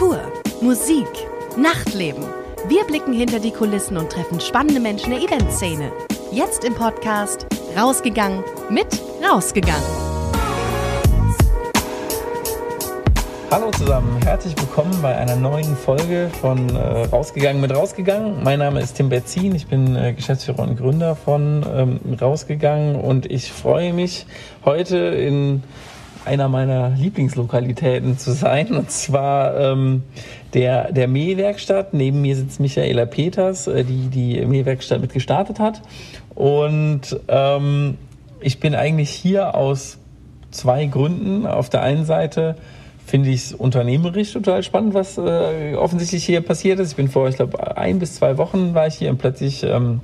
Kultur, Musik, Nachtleben. Wir blicken hinter die Kulissen und treffen spannende Menschen der Eventszene. Jetzt im Podcast Rausgegangen mit Rausgegangen. Hallo zusammen, herzlich willkommen bei einer neuen Folge von äh, Rausgegangen mit Rausgegangen. Mein Name ist Tim Berzin, ich bin äh, Geschäftsführer und Gründer von ähm, Rausgegangen und ich freue mich heute in einer meiner Lieblingslokalitäten zu sein, und zwar ähm, der, der Mähwerkstatt. Neben mir sitzt Michaela Peters, äh, die die Mähwerkstatt mit gestartet hat. Und ähm, ich bin eigentlich hier aus zwei Gründen. Auf der einen Seite finde ich es unternehmerisch total spannend, was äh, offensichtlich hier passiert ist. Ich bin vor, ich glaube, ein bis zwei Wochen war ich hier und plötzlich ähm,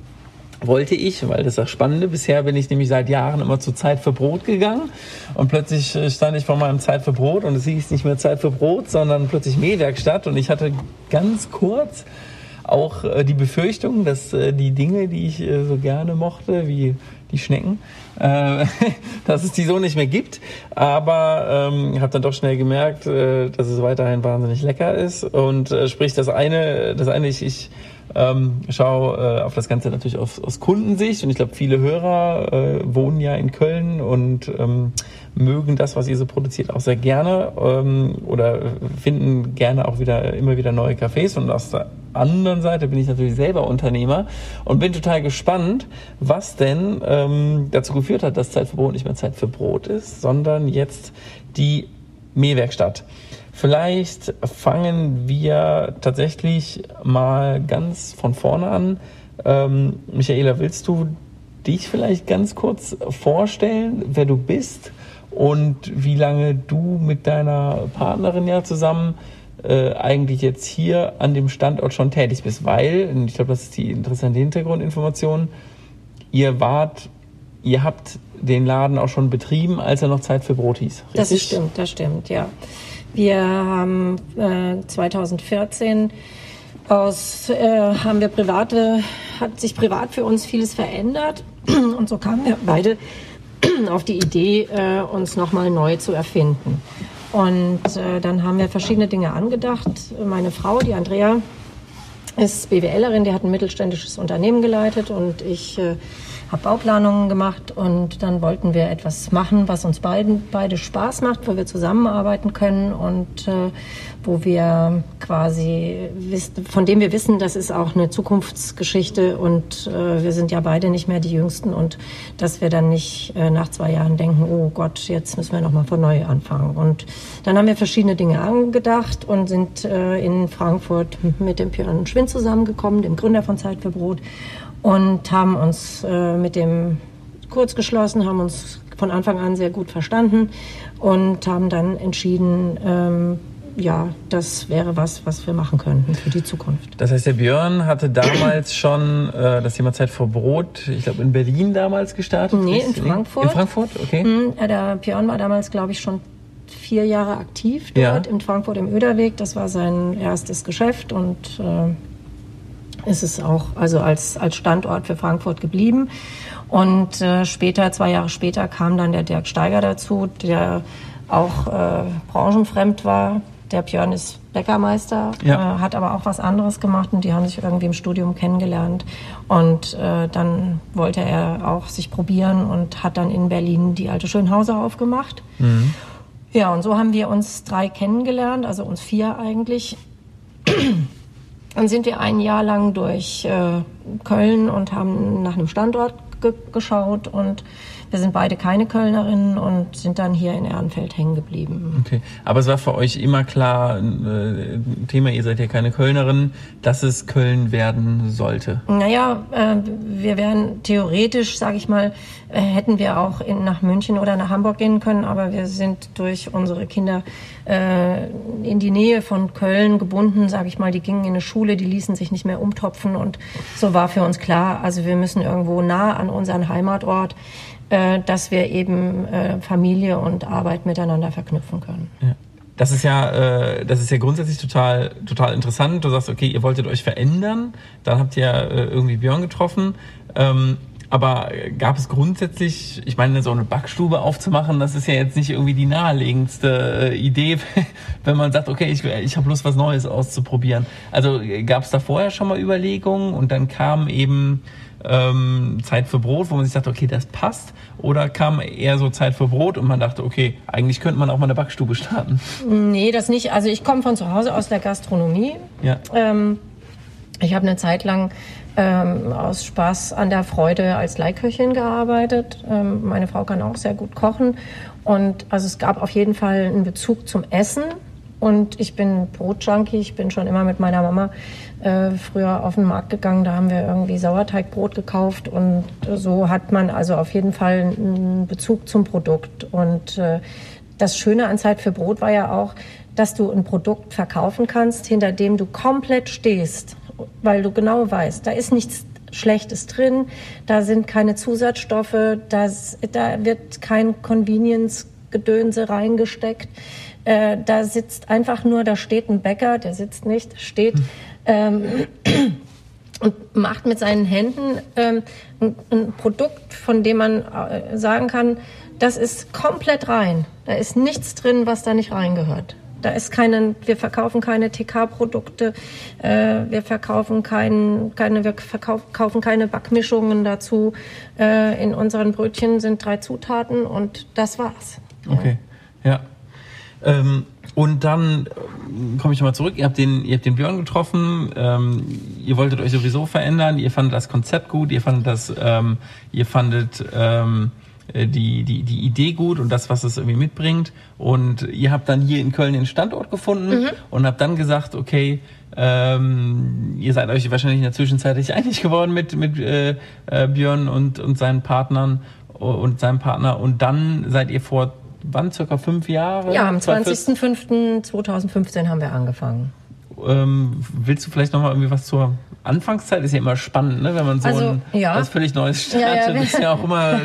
wollte ich, weil das ist das Spannende. Bisher bin ich nämlich seit Jahren immer zur Zeit für Brot gegangen und plötzlich äh, stand ich vor meinem Zeit für Brot und es hieß nicht mehr Zeit für Brot, sondern plötzlich Mähwerkstatt und ich hatte ganz kurz auch äh, die Befürchtung, dass äh, die Dinge, die ich so gerne mochte, wie die Schnecken, äh, dass es die so nicht mehr gibt. Aber ähm, habe dann doch schnell gemerkt, äh, dass es weiterhin wahnsinnig lecker ist. Und äh, sprich, das eine, das eine, ich, ich ähm, schaue äh, auf das Ganze natürlich aus, aus Kundensicht und ich glaube, viele Hörer äh, wohnen ja in Köln und ähm, mögen das, was ihr so produziert, auch sehr gerne ähm, oder finden gerne auch wieder immer wieder neue Cafés. Und aus der anderen Seite bin ich natürlich selber Unternehmer und bin total gespannt, was denn ähm, dazu geführt hat, dass Zeit für Brot nicht mehr Zeit für Brot ist, sondern jetzt die Mähwerkstatt. Vielleicht fangen wir tatsächlich mal ganz von vorne an. Ähm, Michaela, willst du dich vielleicht ganz kurz vorstellen, wer du bist und wie lange du mit deiner Partnerin ja zusammen äh, eigentlich jetzt hier an dem Standort schon tätig bist? Weil, ich glaube, das ist die interessante Hintergrundinformation, ihr wart, ihr habt den Laden auch schon betrieben, als er noch Zeit für Brot hieß. Richtig? Das stimmt, das stimmt, ja. Wir haben äh, 2014 aus, äh, haben wir private, hat sich privat für uns vieles verändert und so kamen wir beide auf die Idee, äh, uns nochmal neu zu erfinden. Und äh, dann haben wir verschiedene Dinge angedacht. Meine Frau, die Andrea, ist BWLerin, die hat ein mittelständisches Unternehmen geleitet und ich äh, habe Bauplanungen gemacht und dann wollten wir etwas machen, was uns beiden beide Spaß macht, wo wir zusammenarbeiten können und äh, wo wir quasi von dem wir wissen, das ist auch eine Zukunftsgeschichte und äh, wir sind ja beide nicht mehr die Jüngsten und dass wir dann nicht äh, nach zwei Jahren denken, oh Gott, jetzt müssen wir noch mal von neu anfangen. Und dann haben wir verschiedene Dinge angedacht und sind äh, in Frankfurt mit dem Björn Schwind zusammengekommen, dem Gründer von Zeit für Brot und haben uns äh, mit dem kurz geschlossen, haben uns von Anfang an sehr gut verstanden und haben dann entschieden, ähm, ja, das wäre was, was wir machen könnten für die Zukunft. Das heißt, der Björn hatte damals schon äh, das Thema Zeit vor Brot, ich glaube in Berlin damals gestartet? Nee, in Frankfurt. In Frankfurt, okay. Mhm, der Björn war damals, glaube ich, schon vier Jahre aktiv dort ja. in Frankfurt im Öderweg. Das war sein erstes Geschäft und äh, ist es auch also als, als Standort für Frankfurt geblieben. Und äh, später, zwei Jahre später, kam dann der Dirk Steiger dazu, der auch äh, branchenfremd war. Der Björn ist Bäckermeister, ja. äh, hat aber auch was anderes gemacht und die haben sich irgendwie im Studium kennengelernt. Und äh, dann wollte er auch sich probieren und hat dann in Berlin die alte Schönhauser aufgemacht. Mhm. Ja, und so haben wir uns drei kennengelernt, also uns vier eigentlich. Dann sind wir ein Jahr lang durch äh, Köln und haben nach einem Standort ge geschaut und wir sind beide keine Kölnerinnen und sind dann hier in Ehrenfeld hängen geblieben. Okay, aber es war für euch immer klar, äh, Thema, ihr seid ja keine Kölnerin, dass es Köln werden sollte. Naja, äh, wir wären theoretisch, sage ich mal, äh, hätten wir auch in, nach München oder nach Hamburg gehen können, aber wir sind durch unsere Kinder äh, in die Nähe von Köln gebunden, sage ich mal. Die gingen in eine Schule, die ließen sich nicht mehr umtopfen und so war für uns klar, also wir müssen irgendwo nah an unseren Heimatort äh, dass wir eben äh, Familie und Arbeit miteinander verknüpfen können. Ja. Das ist ja, äh, das ist ja grundsätzlich total, total interessant. Du sagst, okay, ihr wolltet euch verändern, dann habt ihr äh, irgendwie Björn getroffen. Ähm, aber gab es grundsätzlich, ich meine, so eine Backstube aufzumachen, das ist ja jetzt nicht irgendwie die naheliegendste äh, Idee, wenn man sagt, okay, ich, ich habe Lust, was Neues auszuprobieren. Also gab es da vorher schon mal Überlegungen und dann kam eben ähm, Zeit für Brot, wo man sich dachte, okay, das passt? Oder kam eher so Zeit für Brot und man dachte, okay, eigentlich könnte man auch mal eine Backstube starten? Nee, das nicht. Also ich komme von zu Hause aus der Gastronomie. Ja. Ähm, ich habe eine Zeit lang ähm, aus Spaß an der Freude als Leihköchin gearbeitet. Ähm, meine Frau kann auch sehr gut kochen. Und also es gab auf jeden Fall einen Bezug zum Essen. Und ich bin Brotjunkie. Ich bin schon immer mit meiner Mama äh, früher auf den Markt gegangen. Da haben wir irgendwie Sauerteigbrot gekauft. Und so hat man also auf jeden Fall einen Bezug zum Produkt. Und äh, das Schöne an Zeit für Brot war ja auch, dass du ein Produkt verkaufen kannst, hinter dem du komplett stehst weil du genau weißt, da ist nichts Schlechtes drin, da sind keine Zusatzstoffe, das, da wird kein Convenience-Gedönse reingesteckt. Äh, da sitzt einfach nur, da steht ein Bäcker, der sitzt nicht, steht ähm, und macht mit seinen Händen ähm, ein, ein, Produkt, von dem man äh, sagen kann, das ist komplett rein. Da ist nichts drin, was da nicht reingehört. Da ist keinen, wir verkaufen keine TK-Produkte, äh, wir verkaufen kein, keine, wir verkauf, kaufen keine Backmischungen dazu. Äh, in unseren Brötchen sind drei Zutaten und das war's. Okay, ja. Ähm, und dann äh, komme ich nochmal zurück. Ihr habt den, ihr habt den Björn getroffen. Ähm, ihr wolltet euch sowieso verändern. Ihr fandet das Konzept gut. Ihr fandet das, ähm, ihr fandet ähm, äh, die, die, die Idee gut und das, was es irgendwie mitbringt. Und ihr habt dann hier in Köln den Standort gefunden mhm. und habt dann gesagt, okay, ähm, ihr seid euch wahrscheinlich in der Zwischenzeit nicht einig geworden mit, mit äh, äh, Björn und, und seinen Partnern und seinem Partner. Und dann seid ihr vor wann, circa fünf Jahre? Ja, am 20.05.2015 haben wir angefangen. Ähm, willst du vielleicht noch mal irgendwie was zur Anfangszeit ist ja immer spannend, ne? wenn man so also, ein ja. was völlig Neues startet. Ja, ja. ist ja auch immer,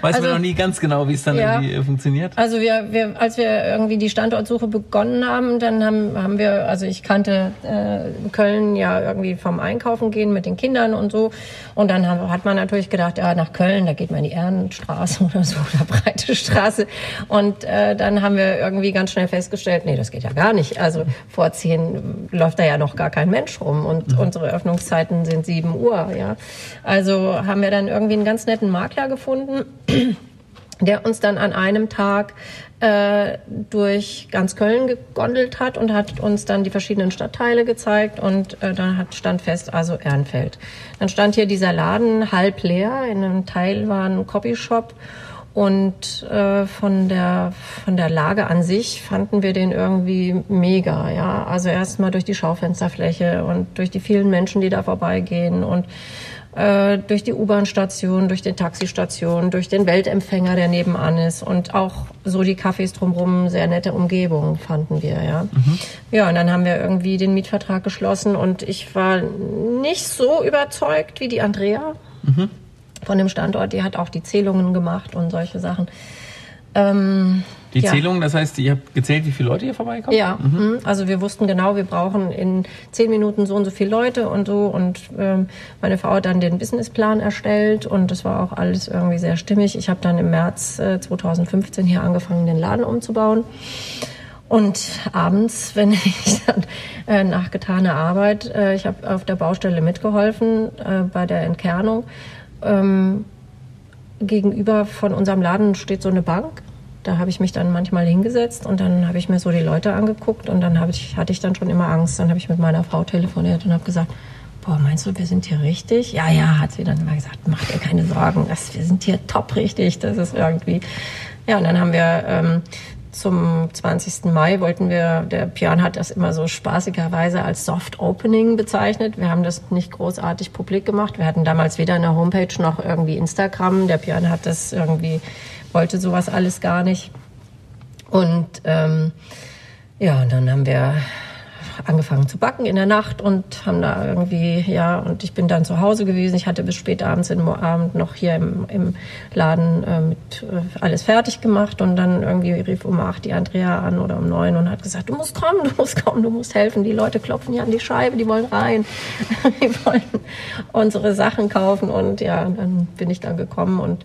weiß also, man noch nie ganz genau, wie es dann ja. irgendwie funktioniert. Also wir, wir, als wir irgendwie die Standortsuche begonnen haben, dann haben, haben wir, also ich kannte äh, Köln ja irgendwie vom Einkaufen gehen mit den Kindern und so. Und dann haben, hat man natürlich gedacht, ja, nach Köln, da geht man in die Ehrenstraße oder so, oder Breite Straße. Und äh, dann haben wir irgendwie ganz schnell festgestellt, nee, das geht ja gar nicht. Also vorziehen läuft da ja noch gar kein Mensch rum. Und mhm. unsere Öffnungszeiten sind 7 Uhr. Ja. Also haben wir dann irgendwie einen ganz netten Makler gefunden, der uns dann an einem Tag äh, durch ganz Köln gegondelt hat und hat uns dann die verschiedenen Stadtteile gezeigt und äh, dann hat, stand fest, also Ehrenfeld. Dann stand hier dieser Laden halb leer, in einem Teil war ein Copyshop und äh, von der von der Lage an sich fanden wir den irgendwie mega, ja. Also erstmal durch die Schaufensterfläche und durch die vielen Menschen, die da vorbeigehen und äh, durch die U-Bahn-Station, durch den Taxistation, durch den Weltempfänger, der nebenan ist und auch so die Cafés drumherum, sehr nette Umgebung fanden wir, ja. Mhm. Ja, und dann haben wir irgendwie den Mietvertrag geschlossen und ich war nicht so überzeugt wie die Andrea. Mhm von dem Standort. Die hat auch die Zählungen gemacht und solche Sachen. Ähm, die ja. Zählungen, das heißt, ihr habt gezählt, wie viele Leute hier vorbeikommen? Ja, mhm. mhm. also wir wussten genau, wir brauchen in zehn Minuten so und so viele Leute und so. Und ähm, meine Frau hat dann den Businessplan erstellt und das war auch alles irgendwie sehr stimmig. Ich habe dann im März äh, 2015 hier angefangen, den Laden umzubauen. Und abends, wenn ich dann äh, nach getaner Arbeit, äh, ich habe auf der Baustelle mitgeholfen äh, bei der Entkernung, ähm, gegenüber von unserem Laden steht so eine Bank. Da habe ich mich dann manchmal hingesetzt und dann habe ich mir so die Leute angeguckt und dann ich, hatte ich dann schon immer Angst. Dann habe ich mit meiner Frau telefoniert und habe gesagt, boah, meinst du, wir sind hier richtig? Ja, ja, hat sie dann immer gesagt, mach dir keine Sorgen, das, wir sind hier top richtig. Das ist irgendwie. Ja, und dann haben wir ähm, zum 20. Mai wollten wir, der Pian hat das immer so spaßigerweise als Soft Opening bezeichnet. Wir haben das nicht großartig publik gemacht. Wir hatten damals weder eine Homepage noch irgendwie Instagram. Der Pian hat das irgendwie, wollte sowas alles gar nicht. Und ähm, ja, und dann haben wir angefangen zu backen in der Nacht und haben da irgendwie, ja, und ich bin dann zu Hause gewesen. Ich hatte bis spät abends im Abend noch hier im, im Laden äh, mit äh, alles fertig gemacht und dann irgendwie rief um acht die Andrea an oder um neun und hat gesagt, du musst kommen, du musst kommen, du musst helfen. Die Leute klopfen hier an die Scheibe, die wollen rein, die wollen unsere Sachen kaufen und ja, dann bin ich dann gekommen und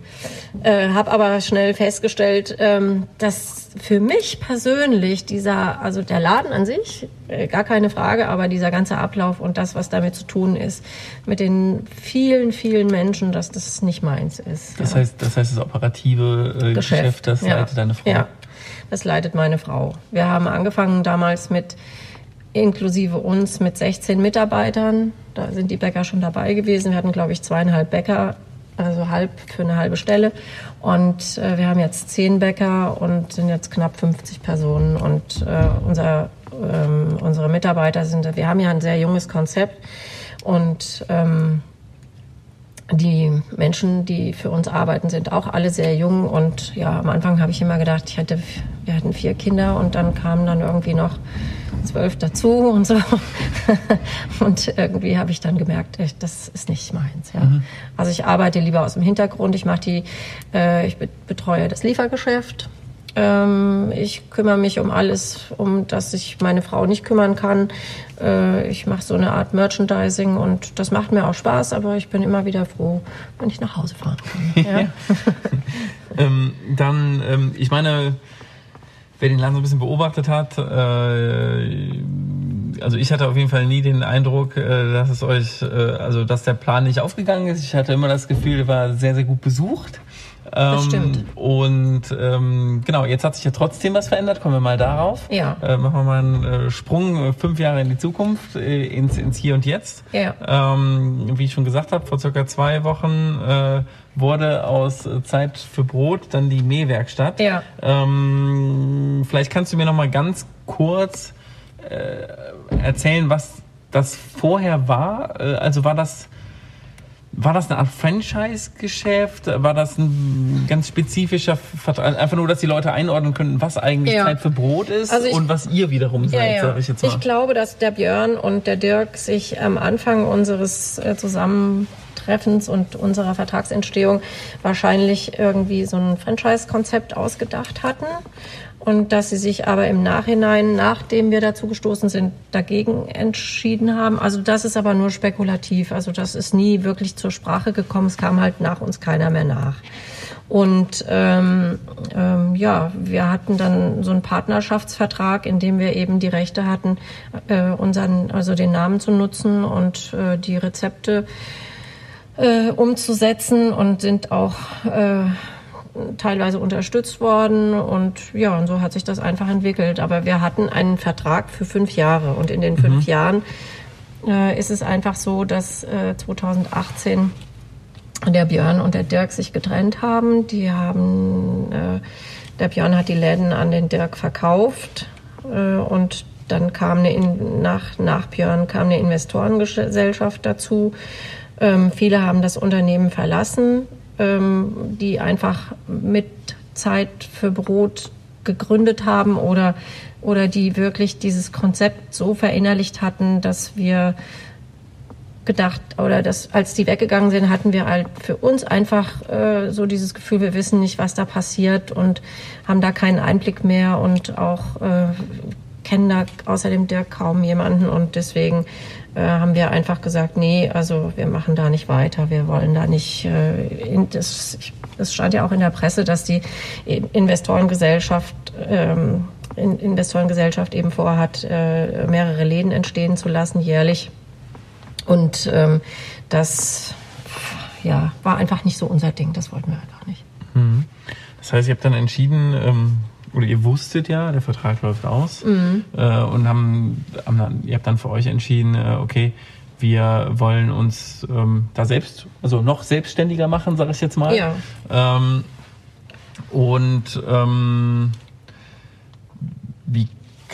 äh, habe aber schnell festgestellt, ähm, dass für mich persönlich dieser, also der Laden an sich, äh, gar keine Frage, aber dieser ganze Ablauf und das, was damit zu tun ist, mit den vielen, vielen Menschen, dass das nicht meins ist. Das ja. heißt, das heißt, das operative äh, Geschäft, Geschäft, das ja. leitet deine Frau. Ja, das leitet meine Frau. Wir haben angefangen damals mit inklusive uns mit 16 Mitarbeitern. Da sind die Bäcker schon dabei gewesen. Wir hatten, glaube ich, zweieinhalb Bäcker, also halb für eine halbe Stelle. Und äh, wir haben jetzt zehn Bäcker und sind jetzt knapp 50 Personen. Und äh, unser, ähm, unsere Mitarbeiter sind, wir haben ja ein sehr junges Konzept. Und ähm, die Menschen, die für uns arbeiten, sind auch alle sehr jung. Und ja, am Anfang habe ich immer gedacht, ich hatte, wir hatten vier Kinder und dann kamen dann irgendwie noch zwölf dazu und so. und irgendwie habe ich dann gemerkt, das ist nicht meins. Ja. Mhm. Also ich arbeite lieber aus dem Hintergrund. Ich mache die, äh, ich betreue das Liefergeschäft ähm, ich kümmere mich um alles, um das sich meine Frau nicht kümmern kann. Äh, ich mache so eine Art Merchandising und das macht mir auch Spaß, aber ich bin immer wieder froh, wenn ich nach Hause fahren kann. Ja. ähm, dann, ähm, ich meine, wer den Laden so ein bisschen beobachtet hat, äh, also ich hatte auf jeden Fall nie den Eindruck, äh, dass es euch, äh, also dass der Plan nicht aufgegangen ist. Ich hatte immer das Gefühl, er war sehr, sehr gut besucht. Das ähm, stimmt. Und ähm, genau, jetzt hat sich ja trotzdem was verändert. Kommen wir mal darauf. Ja. Äh, machen wir mal einen äh, Sprung äh, fünf Jahre in die Zukunft, äh, ins, ins Hier und Jetzt. Ja. Ähm, wie ich schon gesagt habe, vor circa zwei Wochen äh, wurde aus Zeit für Brot dann die Mähwerkstatt. Ja. Ähm, vielleicht kannst du mir noch mal ganz kurz äh, erzählen, was das vorher war. Äh, also war das war das eine Art Franchise-Geschäft? War das ein ganz spezifischer Vertrag? Einfach nur, dass die Leute einordnen können, was eigentlich ja. Zeit für Brot ist also ich, und was ihr wiederum seid, ja, ja. sage ich jetzt mal. Ich glaube, dass der Björn und der Dirk sich am Anfang unseres äh, Zusammentreffens und unserer Vertragsentstehung wahrscheinlich irgendwie so ein Franchise-Konzept ausgedacht hatten und dass sie sich aber im Nachhinein, nachdem wir dazu gestoßen sind, dagegen entschieden haben. Also das ist aber nur spekulativ. Also das ist nie wirklich zur Sprache gekommen. Es kam halt nach uns keiner mehr nach. Und ähm, ähm, ja, wir hatten dann so einen Partnerschaftsvertrag, in dem wir eben die Rechte hatten, äh, unseren, also den Namen zu nutzen und äh, die Rezepte äh, umzusetzen und sind auch äh, teilweise unterstützt worden und ja, und so hat sich das einfach entwickelt. Aber wir hatten einen Vertrag für fünf Jahre und in den fünf mhm. Jahren äh, ist es einfach so, dass äh, 2018 der Björn und der Dirk sich getrennt haben. Die haben, äh, der Björn hat die Läden an den Dirk verkauft äh, und dann kam eine, nach, nach Björn kam eine Investorengesellschaft dazu. Ähm, viele haben das Unternehmen verlassen ähm, die einfach mit Zeit für Brot gegründet haben oder, oder die wirklich dieses Konzept so verinnerlicht hatten, dass wir gedacht oder dass als die weggegangen sind, hatten wir halt für uns einfach äh, so dieses Gefühl, wir wissen nicht, was da passiert und haben da keinen Einblick mehr und auch äh, kennen da außerdem Dirk kaum jemanden und deswegen äh, haben wir einfach gesagt, nee, also wir machen da nicht weiter, wir wollen da nicht, äh, in, das, das stand ja auch in der Presse, dass die Investorengesellschaft, ähm, in, Investorengesellschaft eben vorhat, äh, mehrere Läden entstehen zu lassen jährlich und ähm, das ja, war einfach nicht so unser Ding, das wollten wir einfach nicht. Mhm. Das heißt, ihr habt dann entschieden, ähm oder ihr wusstet ja, der Vertrag läuft aus mhm. äh, und haben, haben, ihr habt dann für euch entschieden, äh, okay, wir wollen uns ähm, da selbst, also noch selbstständiger machen, sage ich jetzt mal. Ja. Ähm, und ähm,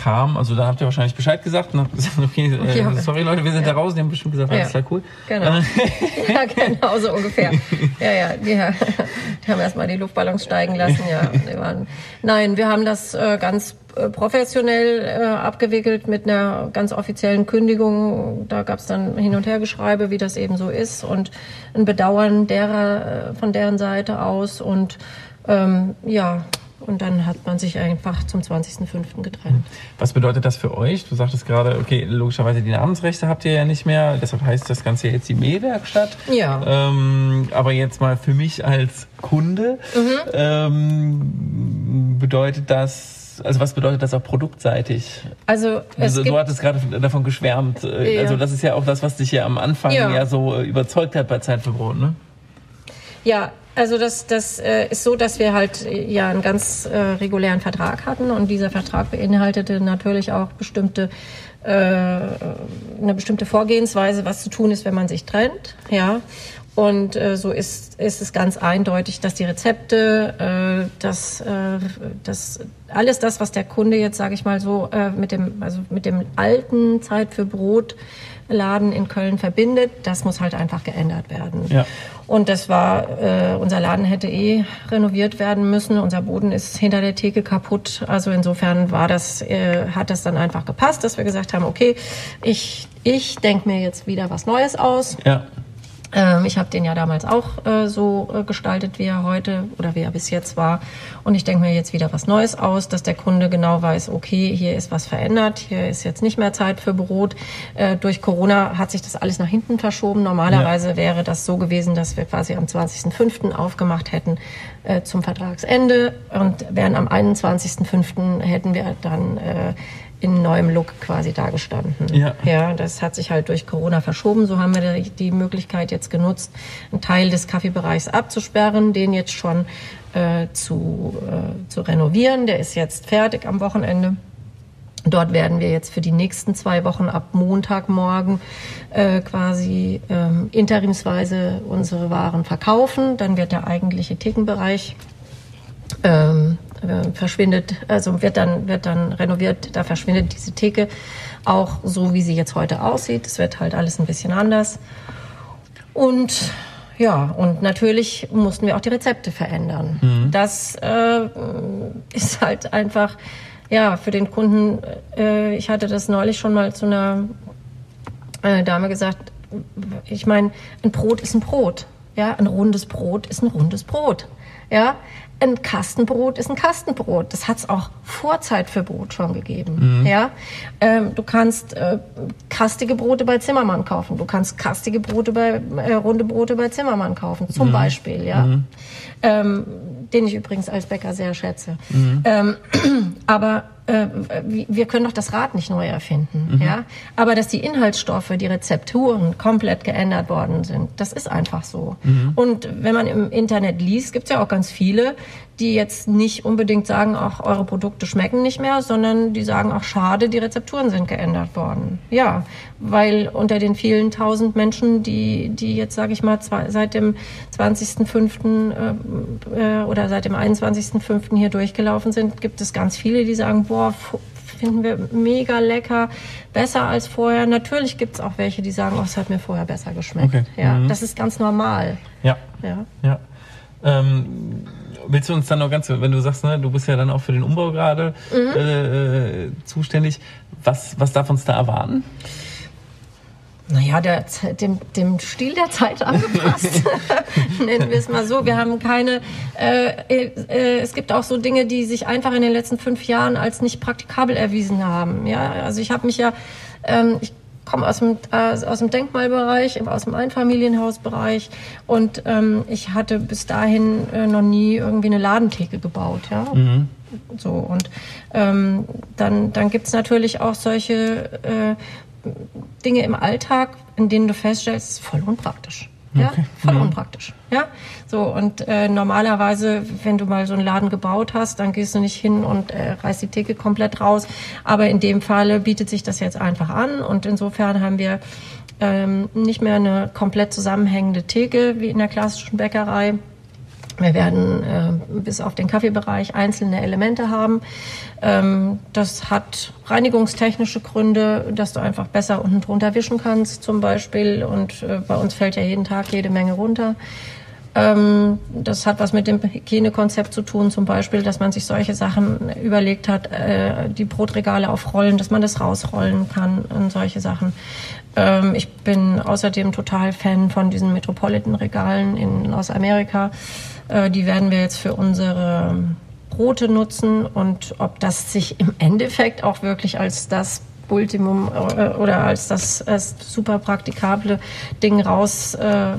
kam, also da habt ihr wahrscheinlich Bescheid gesagt und habt gesagt, okay, äh, Ja. sorry Leute, wir sind da raus. Die haben bestimmt gesagt, alles Ja. klar, cool. Genau. ja, genau, so ungefähr. Ja, ja, die, die haben erstmal die Luftballons steigen lassen, ja. Waren, nein, wir haben das äh, ganz äh, professionell äh, abgewickelt mit einer ganz offiziellen Kündigung. Da gab es dann Hin- und Hergeschreibe, wie das eben so ist und ein Bedauern derer äh, von deren Seite aus und ähm, ja, und dann hat man sich einfach zum 20.05. getrennt. Was bedeutet das für euch? Du sagtest gerade, okay, logischerweise die Namensrechte habt ihr ja nicht mehr, deshalb heißt das Ganze jetzt die Mähwerkstatt. Ja. Ähm, aber jetzt mal für mich als Kunde, ähm, bedeutet das, also was bedeutet das auch produktseitig? Also es Also, du hattest gerade davon geschwärmt. äh, Ja. Also das ist ja auch das, was dich ja am Anfang ja, Ja. so überzeugt hat bei Zeit für Brot, ne? Ja, also das, das äh, ist so, dass wir halt äh, ja einen ganz äh, regulären Vertrag hatten und dieser Vertrag beinhaltete natürlich auch bestimmte äh, eine bestimmte Vorgehensweise, was zu tun ist, wenn man sich trennt, ja. Und äh, so ist, ist es ganz eindeutig, dass die Rezepte, äh, dass, äh, dass alles das, was der Kunde jetzt, sage ich mal so, äh, mit dem also mit dem alten Zeit für Brot Laden in Köln verbindet, das muss halt einfach geändert werden. Ja. Und das war, äh, unser Laden hätte eh renoviert werden müssen. Unser Boden ist hinter der Theke kaputt. Also insofern war das, äh, hat das dann einfach gepasst, dass wir gesagt haben, okay, ich, ich denke mir jetzt wieder was Neues aus. Ja. Ähm, ich habe den ja damals auch äh, so äh, gestaltet, wie er heute oder wie er bis jetzt war. Und ich denke mir jetzt wieder was Neues aus, dass der Kunde genau weiß, okay, hier ist was verändert, hier ist jetzt nicht mehr Zeit für Brot. Äh, durch Corona hat sich das alles nach hinten verschoben. Normalerweise wäre das so gewesen, dass wir quasi am 20.05. aufgemacht hätten äh, zum Vertragsende und wären am 21.05. hätten wir dann äh, in neuem Look quasi dagestanden. Ja. ja, das hat sich halt durch Corona verschoben. So haben wir die- Möglichkeit jetzt genutzt, einen Teil des Kaffeebereichs abzusperren, den jetzt schon äh, zu, äh, zu renovieren. Der ist jetzt fertig am Wochenende. Dort werden wir jetzt für die nächsten zwei Wochen ab Montagmorgen äh, quasi ähm, interimsweise unsere Waren verkaufen. Dann wird der eigentliche Thekenbereich ähm, äh, verschwindet, also wird dann, wird dann renoviert, da verschwindet diese Theke auch so, wie sie jetzt heute aussieht. Es wird halt alles ein bisschen anders. Und ja, und natürlich mussten wir auch die Rezepte verändern. Das äh, ist halt einfach, ja, für den Kunden, äh, ich hatte das neulich schon mal zu einer äh, Dame gesagt, ich meine, ein Brot ist ein Brot. Ja, ein rundes Brot ist ein rundes Brot. Ja, ein Kastenbrot ist ein Kastenbrot. Das hat es auch vor Zeit für Brot schon gegeben. Ja, ähm, du kannst äh, kastige Brote bei Zimmermann kaufen. Du kannst kastige Brote bei äh, runde Brote bei Zimmermann kaufen, zum Beispiel. Ja, ähm, den ich übrigens als Bäcker sehr schätze. Ähm, aber äh, wir können doch das Rad nicht neu erfinden, ja. Aber dass die Inhaltsstoffe, die Rezepturen komplett geändert worden sind, das ist einfach so. Und wenn man im Internet liest, gibt es ja auch ganz viele, die jetzt nicht unbedingt sagen, auch eure Produkte schmecken nicht mehr, sondern die sagen auch schade, die Rezepturen sind geändert worden. Ja, weil unter den vielen tausend Menschen, die die jetzt sage ich mal zwei, seit dem 20.05. Äh, äh, oder seit dem 21.05. hier durchgelaufen sind, gibt es ganz viele, die sagen, boah, finden wir mega lecker, besser als vorher. Natürlich gibt es auch welche, die sagen, oh, es hat mir vorher besser geschmeckt. Okay. Ja, Mhm. das ist ganz normal. Ja. Ja. Ja. Ähm, willst du uns dann noch ganz, wenn du sagst, ne, du bist ja dann auch für den Umbau gerade äh, äh, zuständig, was, was darf uns da erwarten? Naja, der, dem, dem Stil der Zeit angepasst. Nennen wir es mal so. Wir haben keine, äh, äh, es gibt auch so Dinge, die sich einfach in den letzten fünf Jahren als nicht praktikabel erwiesen haben. Ja, also ich habe mich ja, ähm, ich komme aus dem, äh, aus dem Denkmalbereich, aus dem Einfamilienhausbereich und ähm, ich hatte bis dahin äh, noch nie irgendwie eine Ladentheke gebaut. Ja. So, und ähm, dann, dann gibt's natürlich auch solche äh, Dinge im Alltag, in denen du feststellst, es ist voll unpraktisch. Ja, voll unpraktisch. Ja, so und äh, normalerweise, wenn du mal so einen Laden gebaut hast, dann gehst du nicht hin und äh, reißt die Theke komplett raus. Aber in dem Falle bietet sich das jetzt einfach an und insofern haben wir ähm, nicht mehr eine komplett zusammenhängende Theke wie in der klassischen Bäckerei, Wir werden äh, bis auf den Kaffeebereich einzelne Elemente haben. Ähm, das hat reinigungstechnische Gründe, dass du einfach besser unten drunter wischen kannst zum Beispiel. Und äh, bei uns fällt ja jeden Tag jede Menge runter. Ähm, das hat was mit dem Hygienekonzept zu tun, zum Beispiel, dass man sich solche Sachen überlegt hat, äh, die Brotregale auf Rollen, dass man das rausrollen kann und solche Sachen. Ähm, ich bin außerdem total Fan von diesen Metropolitan-Regalen in, aus Amerika. Äh, die werden wir jetzt für unsere Brote nutzen und ob das sich im Endeffekt auch wirklich als das Ultimum äh, oder als das, super praktikable Ding raus äh,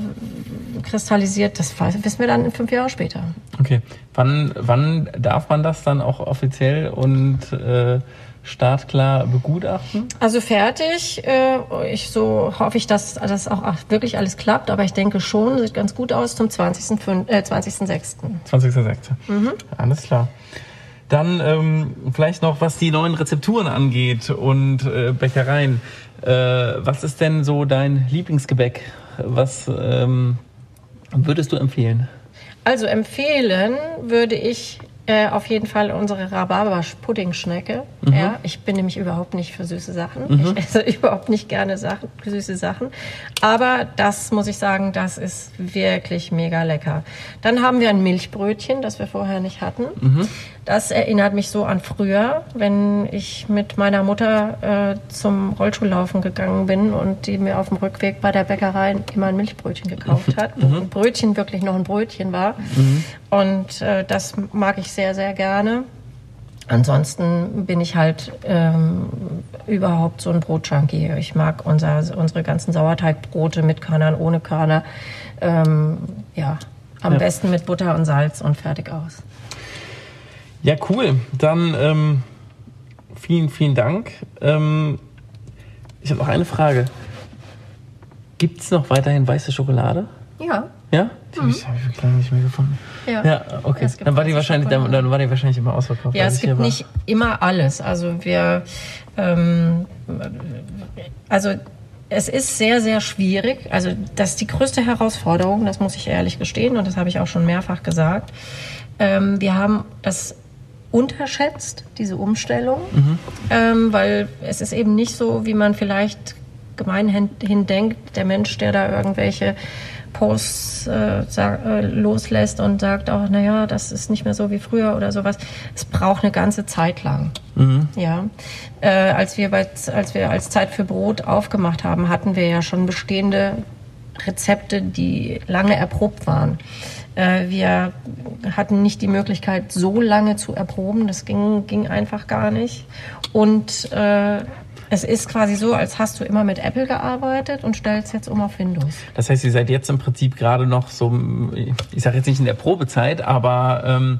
das wissen wir dann fünf Jahre später. Okay. Wann, wann darf man das dann auch offiziell und äh, startklar begutachten? Also fertig. Äh, ich so hoffe ich, dass das auch wirklich alles klappt, aber ich denke schon, sieht ganz gut aus zum 20.06. Äh, 20.06. 20.06. Mhm. Alles klar. Dann ähm, vielleicht noch, was die neuen Rezepturen angeht und äh, Bäckereien. Äh, was ist denn so dein Lieblingsgebäck? Was ähm, würdest du empfehlen? Also empfehlen würde ich äh, auf jeden Fall unsere Rhabarber-Puddingschnecke. Mhm. Ja, ich bin nämlich überhaupt nicht für süße Sachen. Mhm. Ich esse überhaupt nicht gerne Sachen, süße Sachen. Aber das muss ich sagen, das ist wirklich mega lecker. Dann haben wir ein Milchbrötchen, das wir vorher nicht hatten. Mhm. Das erinnert mich so an früher, wenn ich mit meiner Mutter äh, zum Rollschullaufen gegangen bin und die mir auf dem Rückweg bei der Bäckerei immer ein Milchbrötchen gekauft hat, wo mhm. ein Brötchen wirklich noch ein Brötchen war. Mhm. Und äh, das mag ich sehr, sehr gerne. Ansonsten bin ich halt ähm, überhaupt so ein Brotjunkie. Ich mag unser, unsere ganzen Sauerteigbrote mit Körnern, ohne Körner. Ähm, ja, am ja. besten mit Butter und Salz und fertig aus. Ja, cool. Dann ähm, vielen, vielen Dank. Ähm, ich habe noch eine Frage. Gibt es noch weiterhin weiße Schokolade? Ja. Ja? Die mhm. habe ich lange nicht mehr gefunden. Ja, ja okay. Dann war, die wahrscheinlich, dann, dann, war die wahrscheinlich immer ausverkauft. Ja, es gibt nicht immer alles. Also wir, ähm, also es ist sehr, sehr schwierig. Also das ist die größte Herausforderung, das muss ich ehrlich gestehen und das habe ich auch schon mehrfach gesagt. Ähm, wir haben das unterschätzt, diese Umstellung, mhm. ähm, weil es ist eben nicht so, wie man vielleicht gemeinhin denkt, der Mensch, der da irgendwelche Posts äh, äh, loslässt und sagt auch, naja, das ist nicht mehr so wie früher oder sowas. Es braucht eine ganze Zeit lang. Mhm. Ja, äh, als wir bei, als wir als Zeit für Brot aufgemacht haben, hatten wir ja schon bestehende Rezepte, die lange erprobt waren. Äh, wir hatten nicht die Möglichkeit, so lange zu erproben. Das ging, ging einfach gar nicht. Und äh, es ist quasi so, als hast du immer mit Apple gearbeitet und stellst jetzt um auf Windows. Das heißt, ihr seid jetzt im Prinzip gerade noch so, ich sage jetzt nicht in der Probezeit, aber ähm,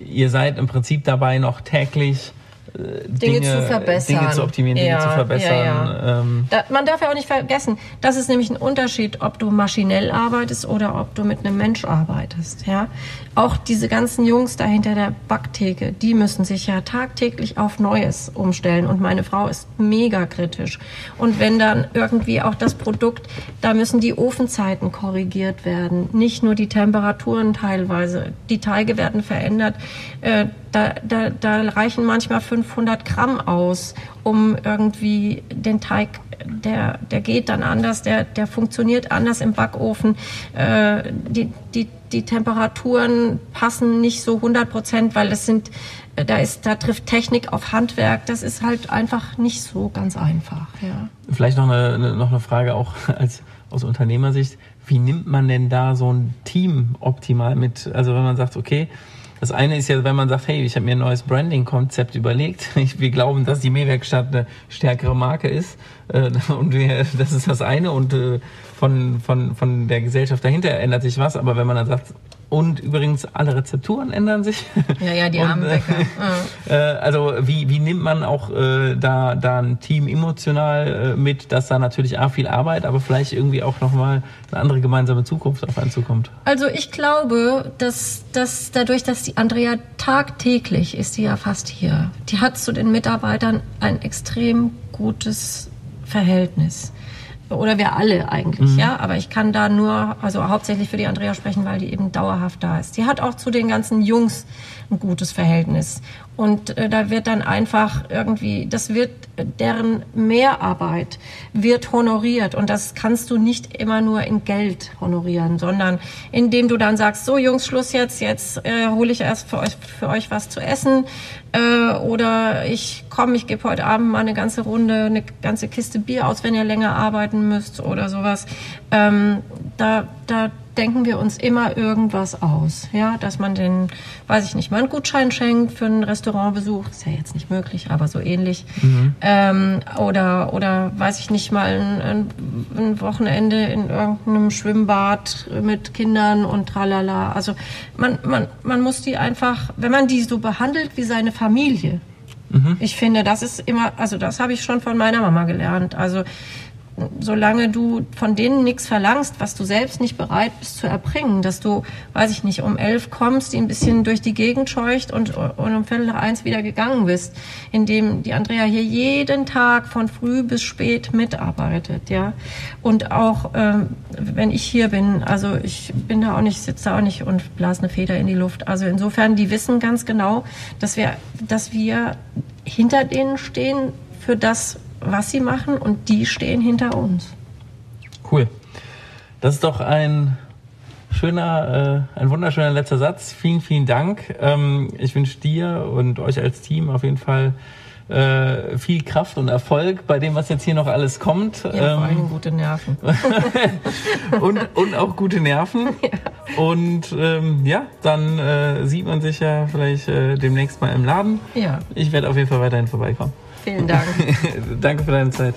ihr seid im Prinzip dabei noch täglich Dinge, Dinge, zu verbessern. Dinge zu optimieren, ja, Dinge zu verbessern. Ja, ja. Ähm. Da, man darf ja auch nicht vergessen, das ist nämlich ein Unterschied, ob du maschinell arbeitest oder ob du mit einem Mensch arbeitest. Ja? Auch diese ganzen Jungs da hinter der Backtheke, die müssen sich ja tagtäglich auf Neues umstellen. Und meine Frau ist mega kritisch. Und wenn dann irgendwie auch das Produkt, da müssen die Ofenzeiten korrigiert werden, nicht nur die Temperaturen teilweise. Die Teige werden verändert. Äh, da, da, da reichen manchmal 500 Gramm aus, um irgendwie den Teig, der, der geht dann anders, der, der funktioniert anders im Backofen. Äh, die, die, die Temperaturen passen nicht so 100 Prozent, weil es sind, da ist, da trifft Technik auf Handwerk. Das ist halt einfach nicht so ganz einfach. Ja. Vielleicht noch eine, noch eine Frage auch als aus Unternehmersicht. Wie nimmt man denn da so ein Team optimal mit? Also wenn man sagt, okay, das eine ist ja, wenn man sagt, hey, ich habe mir ein neues Branding-Konzept überlegt. Wir glauben, dass die Mehrwerkstatt eine stärkere Marke ist. Äh, und wir, das ist das eine. Und äh, von, von, von der Gesellschaft dahinter ändert sich was. Aber wenn man dann sagt, und übrigens, alle Rezepturen ändern sich. Ja, ja, die armen Bäcker. Äh, also wie, wie nimmt man auch äh, da, da ein Team emotional äh, mit, dass da natürlich A, viel Arbeit, aber vielleicht irgendwie auch nochmal eine andere gemeinsame Zukunft auf einen zukommt? Also ich glaube, dass, dass dadurch, dass die Andrea tagtäglich ist sie ja fast hier, die hat zu den Mitarbeitern ein extrem gutes Verhältnis. Oder wir alle eigentlich, mhm. ja. Aber ich kann da nur, also hauptsächlich für die Andrea sprechen, weil die eben dauerhaft da ist. Die hat auch zu den ganzen Jungs ein gutes Verhältnis. Und äh, da wird dann einfach irgendwie, das wird, deren Mehrarbeit wird honoriert. Und das kannst du nicht immer nur in Geld honorieren, sondern indem du dann sagst, so Jungs, Schluss jetzt, jetzt äh, hole ich erst für euch, für euch was zu essen. Äh, oder ich komme, ich gebe heute Abend mal eine ganze Runde, eine ganze Kiste Bier aus, wenn ihr länger arbeiten müsst oder sowas. Ähm, da, da denken wir uns immer irgendwas aus. Ja, dass man den, weiß ich nicht, mal einen Gutschein schenkt für einen Restaurantbesuch. Ist ja jetzt nicht möglich, aber so ähnlich. Mhm. Ähm, oder, oder weiß ich nicht, mal ein, ein, Wochenende in irgendeinem Schwimmbad mit Kindern und tralala. Also man, man, man muss die einfach, wenn man die so behandelt wie seine Familie, mhm. ich finde, das ist immer, also das habe ich schon von meiner Mama gelernt. Also solange du von denen nichts verlangst, was du selbst nicht bereit bist zu erbringen, dass du, weiß ich nicht, um elf kommst, die ein bisschen durch die Gegend scheucht und, und um Viertel nach eins wieder gegangen bist, indem die Andrea hier jeden Tag von früh bis spät mitarbeitet, ja. Und auch, ähm, wenn ich hier bin, also ich bin da auch nicht, sitze da auch nicht und blase eine Feder in die Luft. Also insofern, die wissen ganz genau, dass wir, dass wir hinter denen stehen für das, was sie machen und die stehen hinter uns. Cool. Das ist doch ein schöner, äh, ein wunderschöner letzter Satz. Vielen, vielen Dank. Ähm, ich wünsche dir und euch als Team auf jeden Fall äh, viel Kraft und Erfolg bei dem, was jetzt hier noch alles kommt. Ja, vor allem ähm, gute Nerven. und, und auch gute Nerven. Ja. Und ähm, ja, dann äh, sieht man sich ja vielleicht äh, demnächst mal im Laden. Ja. Ich werde auf jeden Fall weiterhin vorbeikommen. Vielen Dank. Danke für deine Zeit.